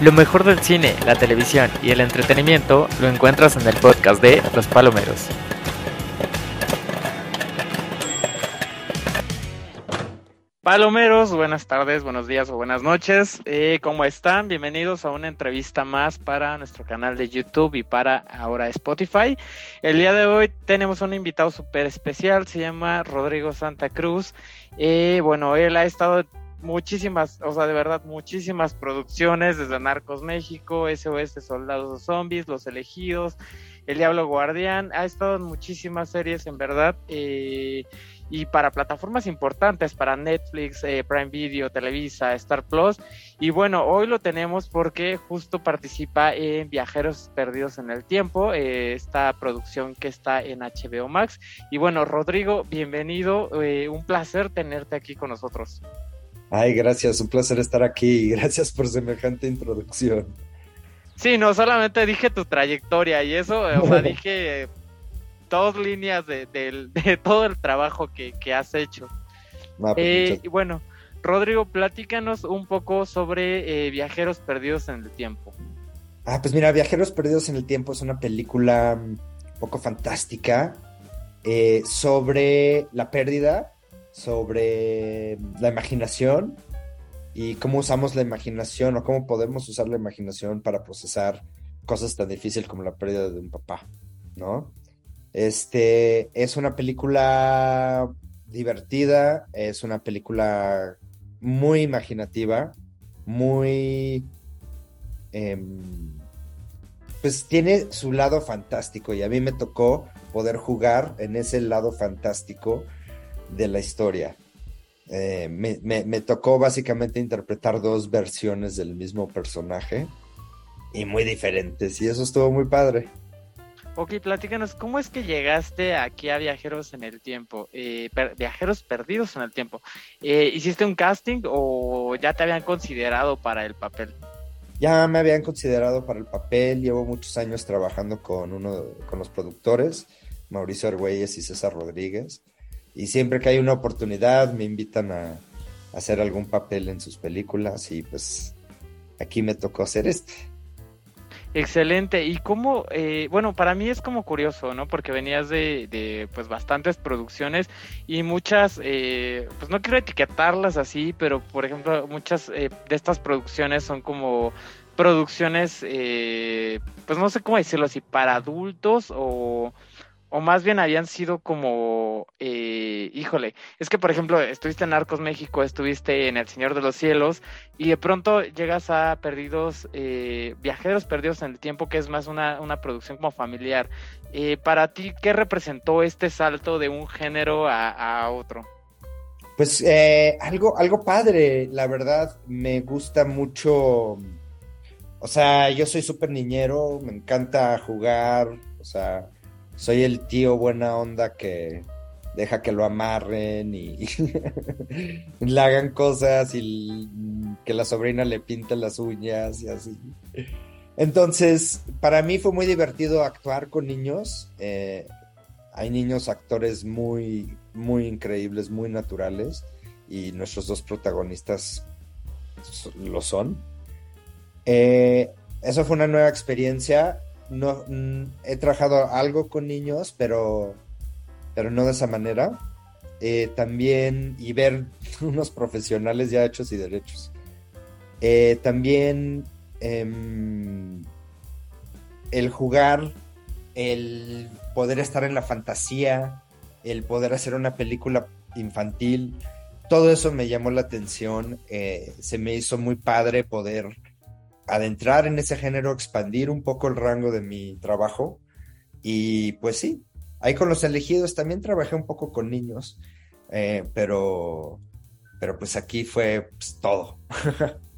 Lo mejor del cine, la televisión y el entretenimiento lo encuentras en el podcast de Los Palomeros. Palomeros, buenas tardes, buenos días o buenas noches. Eh, ¿Cómo están? Bienvenidos a una entrevista más para nuestro canal de YouTube y para ahora Spotify. El día de hoy tenemos un invitado súper especial, se llama Rodrigo Santa Cruz. Eh, bueno, él ha estado muchísimas, o sea, de verdad, muchísimas producciones, desde Narcos México, SOS Soldados Zombies, Los Elegidos, El Diablo Guardián, ha estado en muchísimas series, en verdad, eh, y para plataformas importantes, para Netflix, eh, Prime Video, Televisa, Star Plus, y bueno, hoy lo tenemos porque justo participa en Viajeros Perdidos en el Tiempo, eh, esta producción que está en HBO Max, y bueno, Rodrigo, bienvenido, un placer tenerte aquí con nosotros. Ay, gracias, un placer estar aquí. Gracias por semejante introducción. Sí, no solamente dije tu trayectoria y eso, o sea, dije dos líneas de, todo el trabajo que, has hecho. Pues, eh, y bueno, Rodrigo, platícanos un poco sobre eh, Viajeros Perdidos en el Tiempo. Ah, pues mira, Viajeros Perdidos en el Tiempo es una película un poco fantástica eh, sobre la pérdida sobre la imaginación y cómo usamos la imaginación o cómo podemos usar la imaginación para procesar cosas tan difíciles como la pérdida de un papá, ¿no? Este es una película divertida, es una película muy imaginativa, muy... Em, pues tiene su lado fantástico y a mí me tocó poder jugar en ese lado fantástico de la historia. Eh, me, tocó básicamente interpretar dos versiones del mismo personaje y muy diferentes, y eso estuvo muy padre. Ok, platícanos, ¿cómo es que llegaste aquí a Viajeros en el Tiempo? Eh, viajeros Perdidos en el Tiempo. Eh, ¿Hiciste un casting o ya te habían considerado para el papel? Ya me habían considerado para el papel, llevo muchos años trabajando con uno con los productores, Mauricio Argüelles y César Rodríguez y siempre que hay una oportunidad me invitan a, hacer algún papel en sus películas y pues aquí me tocó hacer este. Excelente. Y cómo, eh, bueno, para mí es como curioso, ¿no? Porque venías de, de pues bastantes producciones y muchas, eh, pues no quiero etiquetarlas así, pero por ejemplo, muchas eh, de estas producciones son como producciones, pues no sé cómo decirlo así, para adultos o o más bien habían sido como, eh, híjole, es que por ejemplo estuviste en Arcos México, estuviste en El Señor de los Cielos y de pronto llegas a Perdidos, eh, Viajeros Perdidos en el Tiempo, que es más una, una producción como familiar. Eh, para ti, ¿qué representó este salto de un género a, a otro? Pues algo, algo padre, la verdad, me gusta mucho, o sea, yo soy súper niñero, me encanta jugar, o sea soy el tío buena onda que deja que lo amarren y, le hagan cosas y que la sobrina le pinte las uñas y así. Entonces, para mí fue muy divertido actuar con niños. Eh, hay niños actores muy, muy increíbles, muy naturales y nuestros dos protagonistas lo son. Eh, eso fue una nueva experiencia no mm, he trabajado algo con niños, pero, pero no de esa manera. Eh, también, y ver unos profesionales ya hechos y derechos. Eh, también em, el jugar, el poder estar en la fantasía, el poder hacer una película infantil, todo eso me llamó la atención. Eh, se me hizo muy padre poder adentrar en ese género, expandir un poco el rango de mi trabajo. Y pues sí, ahí con los elegidos también trabajé un poco con niños, eh, pero, pero pues aquí fue pues, todo.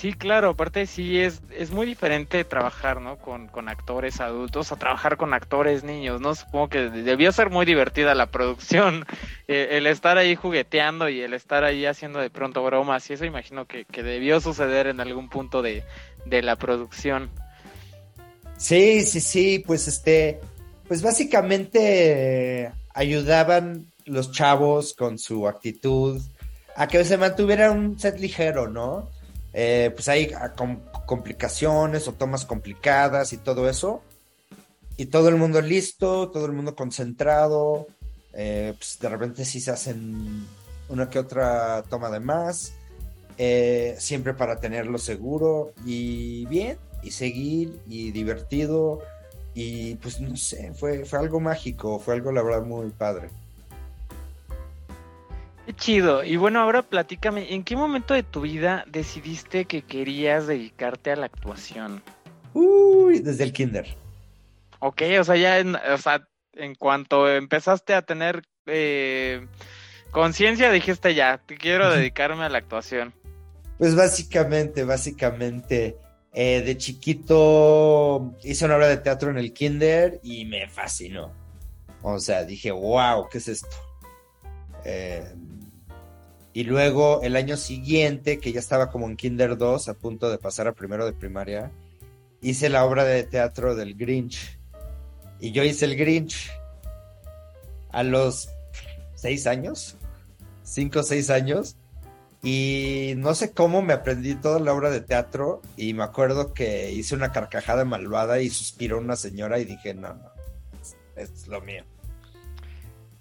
Sí, claro, aparte sí es, es muy diferente trabajar, ¿no? Con, con, actores adultos a trabajar con actores niños, ¿no? Supongo que debió ser muy divertida la producción, eh, el estar ahí jugueteando y el estar ahí haciendo de pronto bromas y eso imagino que, que debió suceder en algún punto de, de la producción. Sí, sí, sí, pues este, pues básicamente ayudaban los chavos con su actitud a que se mantuviera un set ligero, ¿no? Eh, pues ahí complicaciones o tomas complicadas y todo eso. Y todo el mundo listo, todo el mundo concentrado. Eh, pues de repente sí se hacen una que otra toma de más. Eh, siempre para tenerlo seguro y bien, y seguir, y divertido. Y pues no sé, fue, fue algo mágico, fue algo la verdad muy padre. Chido. Y bueno, ahora platícame, ¿en qué momento de tu vida decidiste que querías dedicarte a la actuación? Uy, desde el kinder. Ok, o sea, ya en, o sea, en cuanto empezaste a tener eh, conciencia, dijiste ya, te quiero dedicarme a la actuación. Pues básicamente, básicamente, eh, de chiquito hice una obra de teatro en el kinder y me fascinó. O sea, dije, wow, ¿qué es esto? Eh, y luego el año siguiente, que ya estaba como en Kinder 2, a punto de pasar a primero de primaria, hice la obra de teatro del Grinch. Y yo hice el Grinch a los seis años, cinco o seis años. Y no sé cómo me aprendí toda la obra de teatro y me acuerdo que hice una carcajada malvada y suspiró una señora y dije, no, no, es lo mío.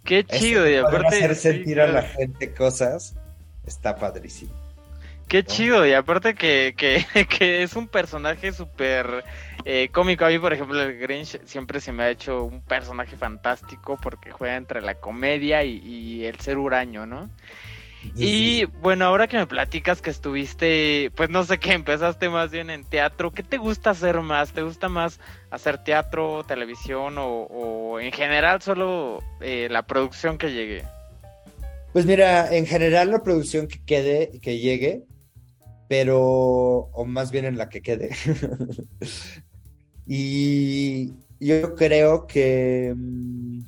Qué chido, y aparte. Hacer sentir a la gente cosas está padrísimo. Qué chido, y aparte que, que, es un personaje súper eh, cómico. A mí, por ejemplo, el Grinch siempre se me ha hecho un personaje fantástico porque juega entre la comedia y, y el ser huraño, ¿no? Y bueno, ahora que me platicas que estuviste, pues no sé qué, empezaste más bien en teatro, ¿qué te gusta hacer más? ¿Te gusta más hacer teatro, televisión o, en general solo eh, la producción que llegue? Pues mira, en general la producción que quede, que llegue, pero, o más bien en la que quede. y yo creo que... Mm,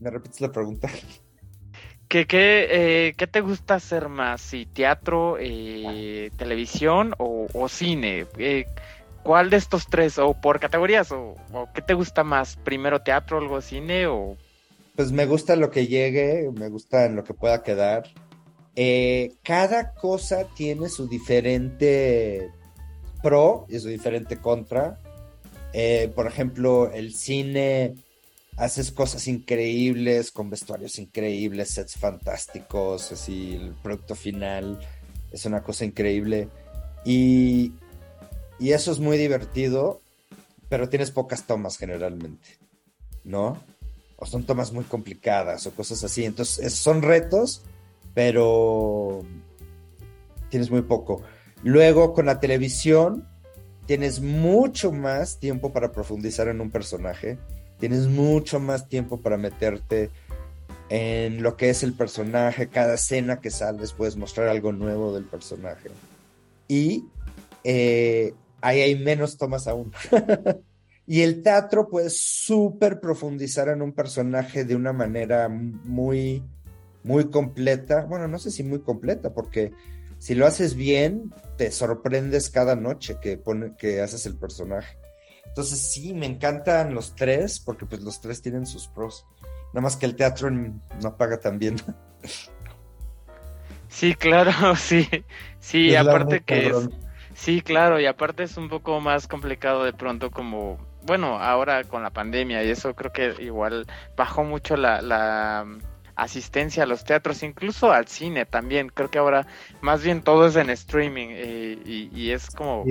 ¿Me repites la pregunta? ¿Qué, qué, eh, ¿Qué te gusta hacer más? ¿Si teatro, eh, televisión o, cine? Eh, ¿Cuál de estos tres? ¿O por categorías? O, qué te gusta más? ¿Primero teatro, luego cine? o Pues me gusta lo que llegue, me gusta en lo que pueda quedar. cada cosa tiene su diferente pro y su diferente contra. por ejemplo, el cine haces cosas increíbles, con vestuarios increíbles, sets fantásticos, así el producto final es una cosa increíble. Y, y eso es muy divertido, pero tienes pocas tomas generalmente, ¿no? O son tomas muy complicadas o cosas así. Entonces, son retos, pero tienes muy poco. Luego, con la televisión, tienes mucho más tiempo para profundizar en un personaje tienes mucho más tiempo para meterte en lo que es el personaje, cada escena que sales puedes mostrar algo nuevo del personaje. Y eh, ahí hay menos tomas aún. y el teatro puede súper profundizar en un personaje de una manera muy, muy completa. Bueno, no sé si muy completa, porque si lo haces bien, te sorprendes cada noche que, que haces el personaje. Entonces sí, me encantan los tres, porque pues los tres tienen sus pros. Nada más que el teatro no paga tan bien. Sí, claro, sí. Sí, aparte que es, Sí, claro, y aparte es un poco más complicado de pronto como, bueno, ahora con la pandemia y eso creo que igual bajó mucho la, la asistencia a los teatros, incluso al cine también. Creo que ahora más bien todo es en streaming eh, y, es como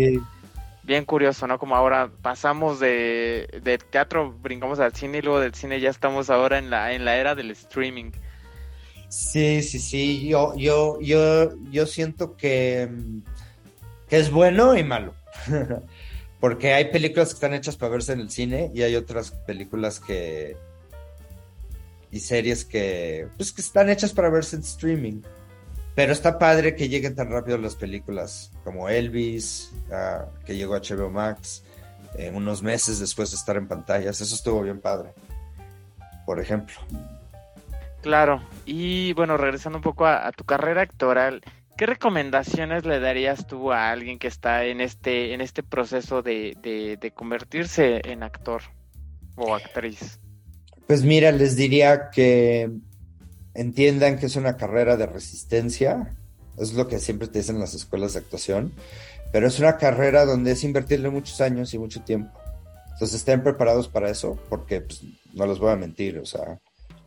bien curioso, ¿no? Como ahora pasamos de, teatro, brincamos al cine y luego del cine ya estamos ahora en la, en la era del streaming. Sí, sí, sí, yo, yo, yo, yo siento que, que es bueno y malo. Porque hay películas que están hechas para verse en el cine y hay otras películas que y series que pues que están hechas para verse en streaming. Pero está padre que lleguen tan rápido las películas como Elvis, ah, que llegó a HBO Max, unos meses después de estar en pantallas. Eso estuvo bien padre, por ejemplo. Claro, y bueno, regresando un poco a, tu carrera actoral, ¿qué recomendaciones le darías tú a alguien que está en este, en este proceso de, de convertirse en actor o actriz? Pues mira, les diría que entiendan que es una carrera de resistencia, es lo que siempre te dicen en las escuelas de actuación, pero es una carrera donde es invertirle muchos años y mucho tiempo. Entonces estén preparados para eso, porque pues, no les voy a mentir, o sea,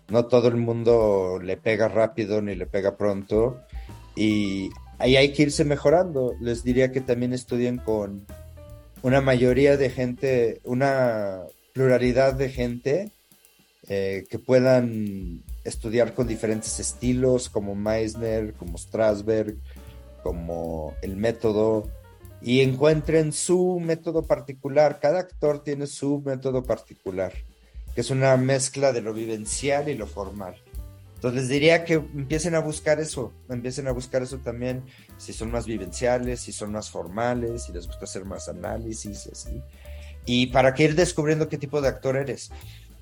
no todo el mundo le pega rápido ni le pega pronto y ahí hay que irse mejorando. Les diría que también estudien con una mayoría de gente, una pluralidad de gente eh, que puedan estudiar con diferentes estilos, como Meissner, como Strasberg, como el método, y encuentren su método particular. Cada actor tiene su método particular, que es una mezcla de lo vivencial y lo formal. Entonces les diría que empiecen a buscar eso, empiecen a buscar eso también, si son más vivenciales, si son más formales, si les gusta hacer más análisis y así. Y para que ir descubriendo qué tipo de actor eres.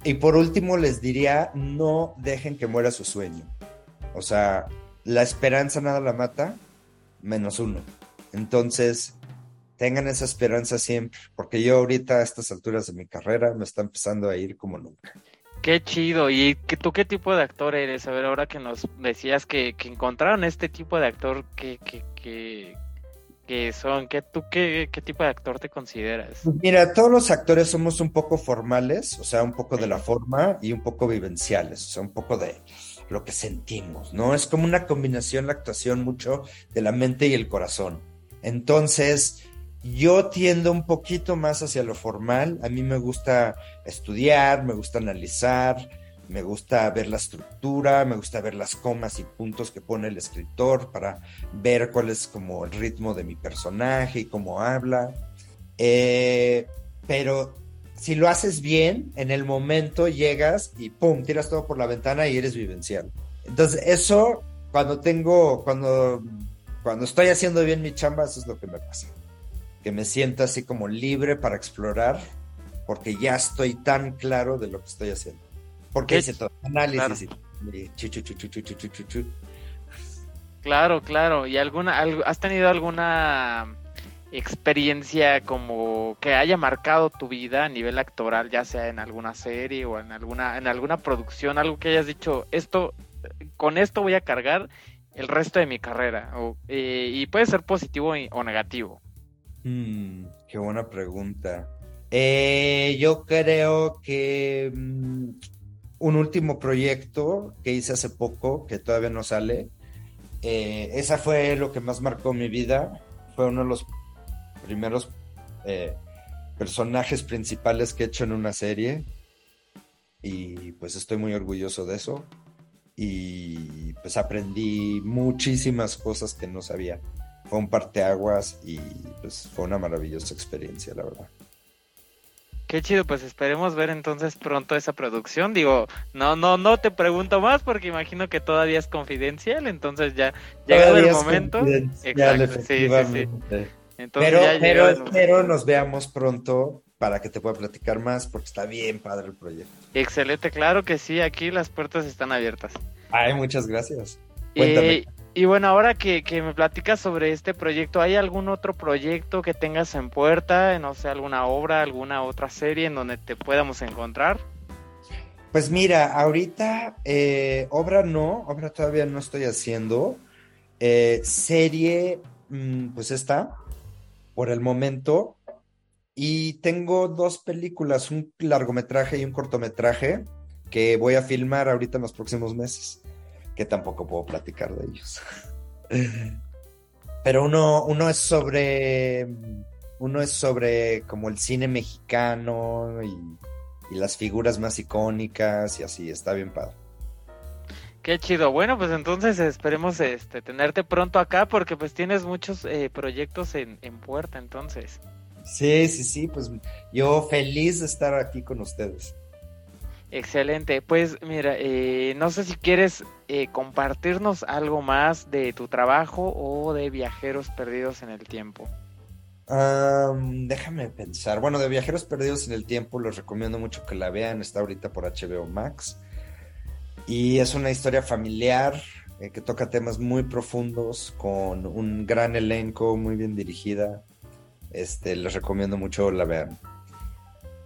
Y por último les diría, no dejen que muera su sueño. O sea, la esperanza nada la mata, menos uno. Entonces, tengan esa esperanza siempre, porque yo ahorita a estas alturas de mi carrera me está empezando a ir como nunca. Qué chido. ¿Y tú qué tipo de actor eres? A ver, ahora que nos decías que, encontraron este tipo de actor, ¿qué, qué, son? ¿Qué, ¿Tú qué, qué, tipo de actor te consideras? Mira, todos los actores somos un poco formales, o sea, un poco de la forma y un poco vivenciales, o sea, un poco de lo que sentimos, ¿no? Es como una combinación, la actuación mucho de la mente y el corazón. Entonces, yo tiendo un poquito más hacia lo formal. A mí me gusta estudiar, me gusta analizar, me gusta ver la estructura, me gusta ver las comas y puntos que pone el escritor para ver cuál es como el ritmo de mi personaje y cómo habla. Eh, pero si lo haces bien, en el momento llegas y pum, tiras todo por la ventana y eres vivencial. Entonces, eso, cuando tengo, cuando, cuando estoy haciendo bien mi chamba, eso es lo que me pasa que me sienta así como libre para explorar, porque ya estoy tan claro de lo que estoy haciendo. Porque hice todo análisis Claro, claro. ¿Y alguna, has tenido alguna experiencia como que haya marcado tu vida a nivel actoral, ya sea en alguna serie o en alguna, en alguna producción, algo que hayas dicho, esto, con esto voy a cargar el resto de mi carrera, o, eh, y puede ser positivo o negativo. Mm, qué buena pregunta. Eh, yo creo que mm, un último proyecto que hice hace poco, que todavía no sale, eh, esa fue lo que más marcó mi vida. Fue uno de los primeros eh, personajes principales que he hecho en una serie. Y pues estoy muy orgulloso de eso. Y pues aprendí muchísimas cosas que no sabía fue un parteaguas y pues fue una maravillosa experiencia, la verdad. Qué chido, pues esperemos ver entonces pronto esa producción. Digo, no, no, no te pregunto más porque imagino que todavía es confidencial, entonces ya llegado el momento. Exacto, sí, sí, sí. Entonces pero, pero, pero nos veamos pronto para que te pueda platicar más porque está bien padre el proyecto. Excelente, claro que sí, aquí las puertas están abiertas. Ay, muchas gracias. Cuéntame. Y bueno, ahora que, me platicas sobre este proyecto, ¿hay algún otro proyecto que tengas en puerta? No sé, alguna obra, alguna otra serie en donde te podamos encontrar. Pues mira, ahorita eh, obra no, obra todavía no estoy haciendo. Eh, serie, mm, pues está, por el momento. Y tengo dos películas, un largometraje y un cortometraje que voy a filmar ahorita en los próximos meses que tampoco puedo platicar de ellos. Pero uno, uno es sobre. Uno es sobre como el cine mexicano y, las figuras más icónicas y así, está bien padre. Qué chido. Bueno, pues entonces esperemos este tenerte pronto acá porque pues tienes muchos eh, proyectos en, en, puerta entonces. Sí, sí, sí, pues yo feliz de estar aquí con ustedes. Excelente. Pues mira, eh, no sé si quieres eh, compartirnos algo más de tu trabajo o de Viajeros Perdidos en el Tiempo. déjame pensar. Bueno, de Viajeros Perdidos en el Tiempo les recomiendo mucho que la vean. Está ahorita por HBO Max. Y es una historia familiar eh, que toca temas muy profundos con un gran elenco, muy bien dirigida. Este, les recomiendo mucho la vean.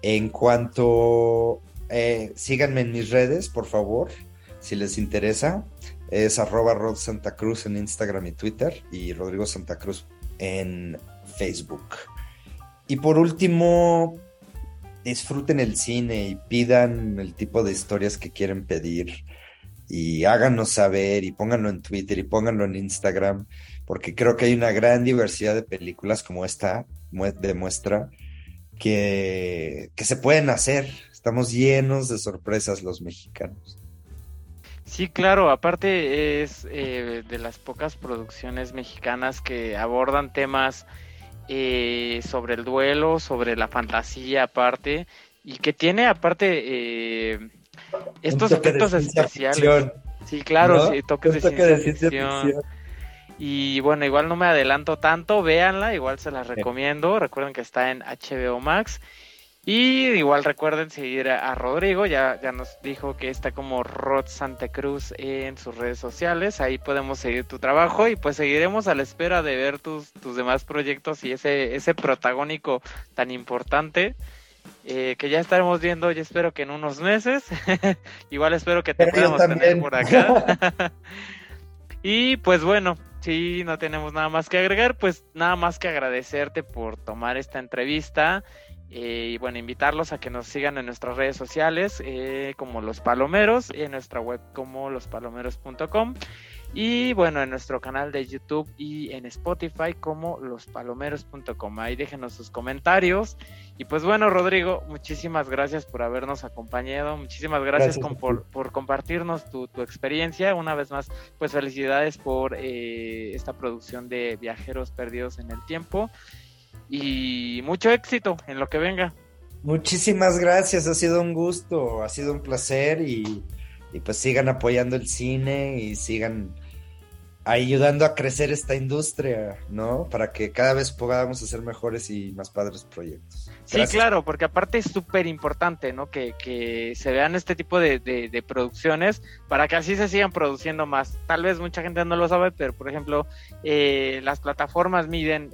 En cuanto eh, síganme en mis redes, por favor, si les interesa. es arroba Rod Cruz en Instagram y Twitter y Rodrigo Santa Cruz en Facebook. Y por último, disfruten el cine y pidan el tipo de historias que quieren pedir y háganos saber y pónganlo en Twitter y pónganlo en Instagram, porque creo que hay una gran diversidad de películas como esta demuestra que se pueden hacer. Estamos llenos de sorpresas los mexicanos. Sí, claro, aparte es eh, de las pocas producciones mexicanas que abordan temas eh, sobre el duelo, sobre la fantasía aparte, y que tiene aparte eh, estos efectos especiales. Sí, claro, sí, toques de ciencia, ficción. Y bueno, igual no me adelanto tanto, véanla, igual se las recomiendo. Recuerden que está en HBO Max. Y igual recuerden seguir a, Rodrigo, ya, ya nos dijo que está como Rod Santa Cruz en sus redes sociales, ahí podemos seguir tu trabajo y pues seguiremos a la espera de ver tus, tus demás proyectos y ese, ese protagónico tan importante eh, que ya estaremos viendo, y espero que en unos meses, igual espero que te podamos tener por acá. y pues bueno, si no tenemos nada más que agregar, pues nada más que agradecerte por tomar esta entrevista. Eh, y bueno, invitarlos a que nos sigan en nuestras redes sociales eh, como Los Palomeros en nuestra web como lospalomeros.com y bueno, en nuestro canal de YouTube y en Spotify como lospalomeros.com. Ahí déjenos sus comentarios. Y pues bueno, Rodrigo, muchísimas gracias por habernos acompañado. Muchísimas gracias, por, compartirnos tu, experiencia. Una vez más, pues felicidades por eh, esta producción de Viajeros Perdidos en el Tiempo y mucho éxito en lo que venga. Muchísimas gracias, ha sido un gusto, ha sido un placer y, pues sigan apoyando el cine y sigan ayudando a crecer esta industria, ¿no? Para que cada vez podamos hacer mejores y más padres proyectos. Sí, claro, porque aparte es súper importante, ¿no? Que, que, se vean este tipo de, de, producciones para que así se sigan produciendo más. Tal vez mucha gente no lo sabe, pero por ejemplo, eh, las plataformas miden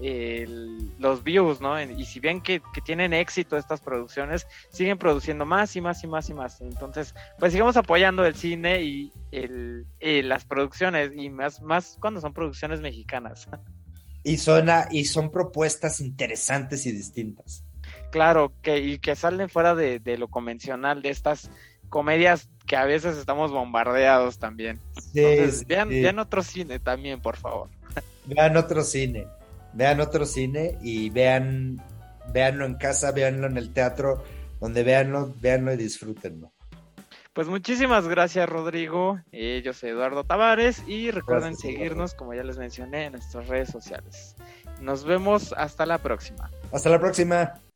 los views, ¿no? Y si ven que, que, tienen éxito estas producciones, siguen produciendo más y más y más y más. Entonces, pues sigamos apoyando el cine y el, eh, las producciones, y más, más cuando son producciones mexicanas. Y son, y son propuestas interesantes y distintas. Claro, que, y que salen fuera de, lo convencional, de estas comedias que a veces estamos bombardeados también. Entonces, vean, otro cine también, por favor. Vean otro cine, vean otro cine y vean, veanlo en casa, veanlo en el teatro, donde veanlo, veanlo y disfrútenlo. Pues muchísimas gracias, Rodrigo. Eh, yo soy Eduardo Tavares y recuerden seguirnos, como ya les mencioné, en nuestras redes sociales. Nos vemos hasta la próxima. Hasta la próxima.